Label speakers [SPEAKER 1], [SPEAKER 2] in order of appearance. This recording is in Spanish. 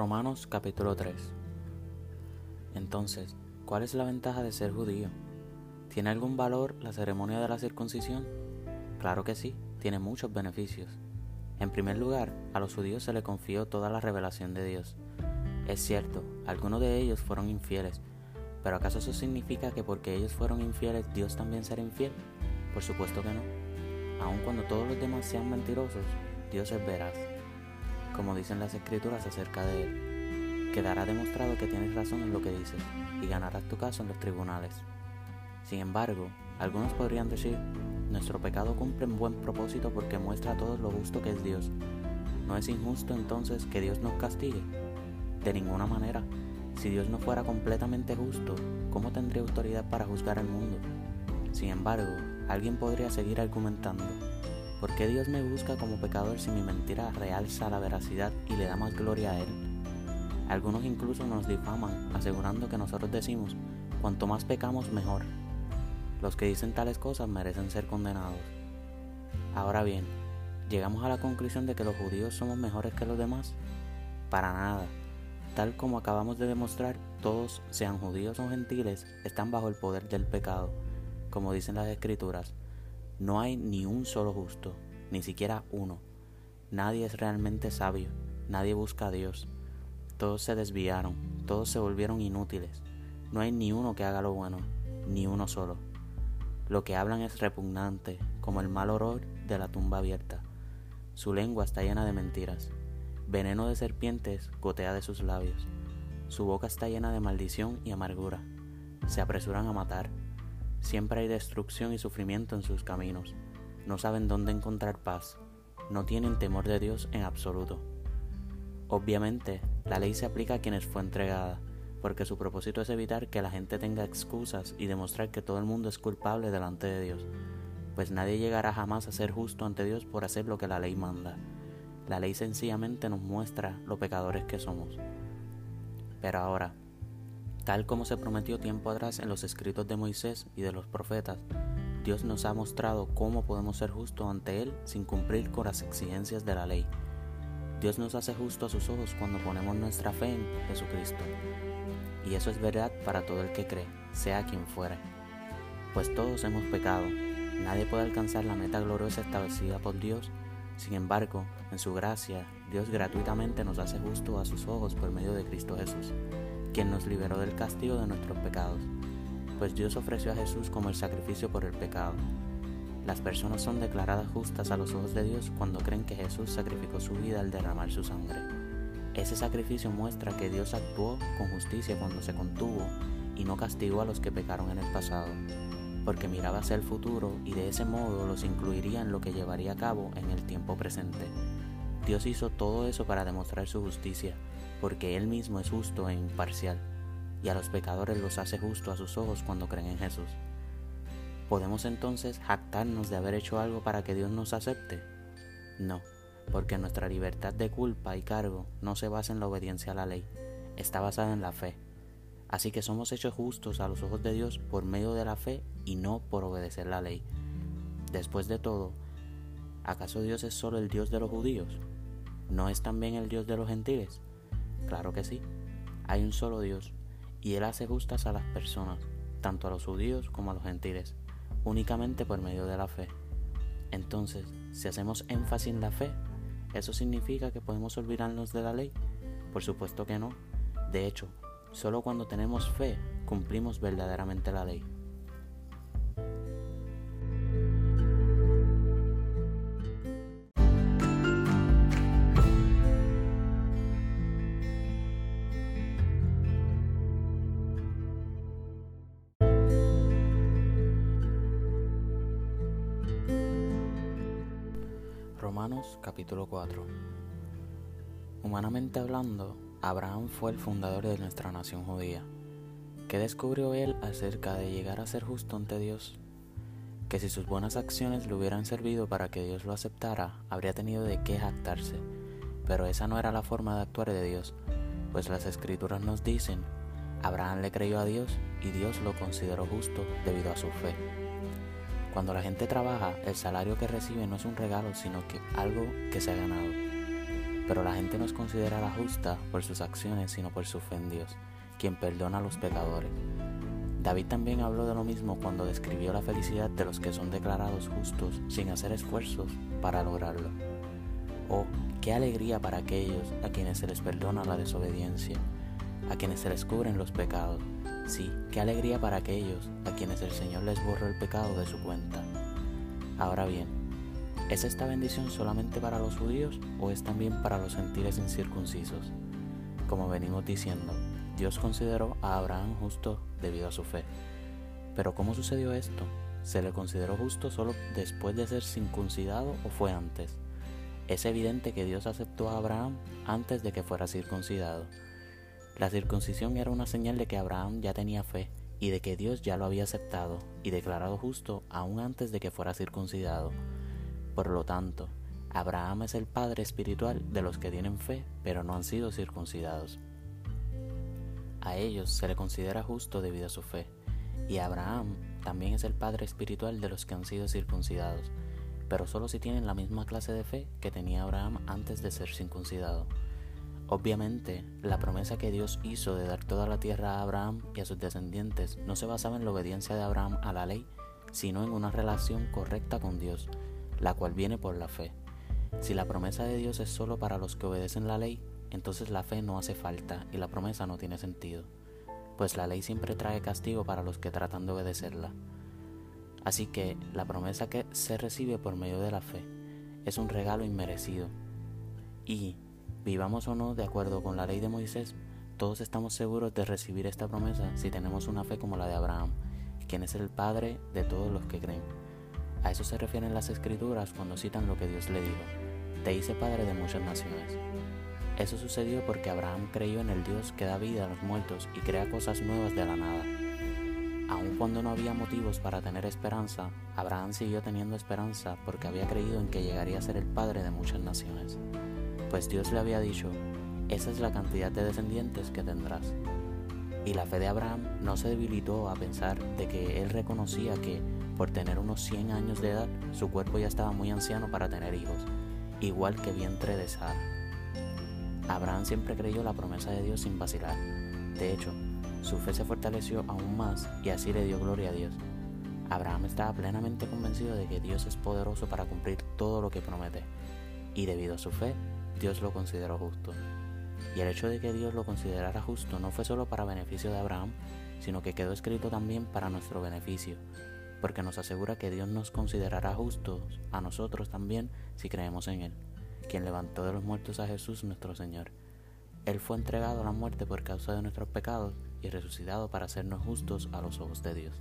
[SPEAKER 1] Romanos capítulo 3 Entonces, ¿cuál es la ventaja de ser judío? ¿Tiene algún valor la ceremonia de la circuncisión? Claro que sí, tiene muchos beneficios. En primer lugar, a los judíos se les confió toda la revelación de Dios. Es cierto, algunos de ellos fueron infieles, pero ¿acaso eso significa que porque ellos fueron infieles Dios también será infiel? Por supuesto que no. Aun cuando todos los demás sean mentirosos, Dios es veraz como dicen las escrituras acerca de él. Quedará demostrado que tienes razón en lo que dices y ganarás tu caso en los tribunales. Sin embargo, algunos podrían decir, nuestro pecado cumple un buen propósito porque muestra a todos lo justo que es Dios. ¿No es injusto entonces que Dios nos castigue? De ninguna manera. Si Dios no fuera completamente justo, ¿cómo tendría autoridad para juzgar al mundo? Sin embargo, alguien podría seguir argumentando, ¿Por qué Dios me busca como pecador si mi mentira realza la veracidad y le da más gloria a Él? Algunos incluso nos difaman, asegurando que nosotros decimos, cuanto más pecamos, mejor. Los que dicen tales cosas merecen ser condenados. Ahora bien, ¿llegamos a la conclusión de que los judíos somos mejores que los demás? Para nada. Tal como acabamos de demostrar, todos, sean judíos o gentiles, están bajo el poder del pecado, como dicen las escrituras. No hay ni un solo justo, ni siquiera uno. Nadie es realmente sabio, nadie busca a Dios. Todos se desviaron, todos se volvieron inútiles. No hay ni uno que haga lo bueno, ni uno solo. Lo que hablan es repugnante, como el mal olor de la tumba abierta. Su lengua está llena de mentiras. Veneno de serpientes gotea de sus labios. Su boca está llena de maldición y amargura. Se apresuran a matar Siempre hay destrucción y sufrimiento en sus caminos. No saben dónde encontrar paz. No tienen temor de Dios en absoluto. Obviamente, la ley se aplica a quienes fue entregada, porque su propósito es evitar que la gente tenga excusas y demostrar que todo el mundo es culpable delante de Dios, pues nadie llegará jamás a ser justo ante Dios por hacer lo que la ley manda. La ley sencillamente nos muestra lo pecadores que somos. Pero ahora, Tal como se prometió tiempo atrás en los escritos de Moisés y de los profetas, Dios nos ha mostrado cómo podemos ser justos ante Él sin cumplir con las exigencias de la ley. Dios nos hace justo a sus ojos cuando ponemos nuestra fe en Jesucristo. Y eso es verdad para todo el que cree, sea quien fuere. Pues todos hemos pecado, nadie puede alcanzar la meta gloriosa establecida por Dios. Sin embargo, en su gracia, Dios gratuitamente nos hace justo a sus ojos por medio de Cristo Jesús quien nos liberó del castigo de nuestros pecados, pues Dios ofreció a Jesús como el sacrificio por el pecado. Las personas son declaradas justas a los ojos de Dios cuando creen que Jesús sacrificó su vida al derramar su sangre. Ese sacrificio muestra que Dios actuó con justicia cuando se contuvo y no castigó a los que pecaron en el pasado, porque miraba hacia el futuro y de ese modo los incluiría en lo que llevaría a cabo en el tiempo presente. Dios hizo todo eso para demostrar su justicia, porque Él mismo es justo e imparcial, y a los pecadores los hace justo a sus ojos cuando creen en Jesús. ¿Podemos entonces jactarnos de haber hecho algo para que Dios nos acepte? No, porque nuestra libertad de culpa y cargo no se basa en la obediencia a la ley, está basada en la fe. Así que somos hechos justos a los ojos de Dios por medio de la fe y no por obedecer la ley. Después de todo, ¿acaso Dios es solo el Dios de los judíos? ¿No es también el Dios de los gentiles? Claro que sí. Hay un solo Dios y Él hace justas a las personas, tanto a los judíos como a los gentiles, únicamente por medio de la fe. Entonces, si hacemos énfasis en la fe, ¿eso significa que podemos olvidarnos de la ley? Por supuesto que no. De hecho, solo cuando tenemos fe cumplimos verdaderamente la ley. Romanos capítulo 4 Humanamente hablando, Abraham fue el fundador de nuestra nación judía. ¿Qué descubrió él acerca de llegar a ser justo ante Dios? Que si sus buenas acciones le hubieran servido para que Dios lo aceptara, habría tenido de qué jactarse. Pero esa no era la forma de actuar de Dios, pues las escrituras nos dicen, Abraham le creyó a Dios y Dios lo consideró justo debido a su fe. Cuando la gente trabaja, el salario que recibe no es un regalo, sino que algo que se ha ganado. Pero la gente no es considerada justa por sus acciones, sino por su fe en Dios, quien perdona a los pecadores. David también habló de lo mismo cuando describió la felicidad de los que son declarados justos sin hacer esfuerzos para lograrlo. Oh, qué alegría para aquellos a quienes se les perdona la desobediencia, a quienes se les cubren los pecados. Sí, qué alegría para aquellos a quienes el Señor les borró el pecado de su cuenta. Ahora bien, ¿es esta bendición solamente para los judíos o es también para los gentiles incircuncisos? Como venimos diciendo, Dios consideró a Abraham justo debido a su fe. Pero ¿cómo sucedió esto? ¿Se le consideró justo solo después de ser circuncidado o fue antes? Es evidente que Dios aceptó a Abraham antes de que fuera circuncidado. La circuncisión era una señal de que Abraham ya tenía fe y de que Dios ya lo había aceptado y declarado justo aún antes de que fuera circuncidado. Por lo tanto, Abraham es el padre espiritual de los que tienen fe pero no han sido circuncidados. A ellos se le considera justo debido a su fe, y Abraham también es el padre espiritual de los que han sido circuncidados, pero solo si tienen la misma clase de fe que tenía Abraham antes de ser circuncidado. Obviamente, la promesa que Dios hizo de dar toda la tierra a Abraham y a sus descendientes no se basaba en la obediencia de Abraham a la ley, sino en una relación correcta con Dios, la cual viene por la fe. Si la promesa de Dios es solo para los que obedecen la ley, entonces la fe no hace falta y la promesa no tiene sentido, pues la ley siempre trae castigo para los que tratan de obedecerla. Así que la promesa que se recibe por medio de la fe es un regalo inmerecido. Y, vivamos o no de acuerdo con la ley de Moisés, todos estamos seguros de recibir esta promesa si tenemos una fe como la de Abraham, quien es el Padre de todos los que creen. A eso se refieren las escrituras cuando citan lo que Dios le dijo. Te hice Padre de muchas naciones. Eso sucedió porque Abraham creyó en el Dios que da vida a los muertos y crea cosas nuevas de la nada. Aun cuando no había motivos para tener esperanza, Abraham siguió teniendo esperanza porque había creído en que llegaría a ser el padre de muchas naciones. Pues Dios le había dicho, esa es la cantidad de descendientes que tendrás. Y la fe de Abraham no se debilitó a pensar de que él reconocía que, por tener unos 100 años de edad, su cuerpo ya estaba muy anciano para tener hijos, igual que vientre de Sara. Abraham siempre creyó la promesa de Dios sin vacilar. De hecho, su fe se fortaleció aún más y así le dio gloria a Dios. Abraham estaba plenamente convencido de que Dios es poderoso para cumplir todo lo que promete, y debido a su fe, Dios lo consideró justo. Y el hecho de que Dios lo considerara justo no fue solo para beneficio de Abraham, sino que quedó escrito también para nuestro beneficio, porque nos asegura que Dios nos considerará justos a nosotros también si creemos en Él quien levantó de los muertos a Jesús nuestro Señor. Él fue entregado a la muerte por causa de nuestros pecados y resucitado para hacernos justos a los ojos de Dios.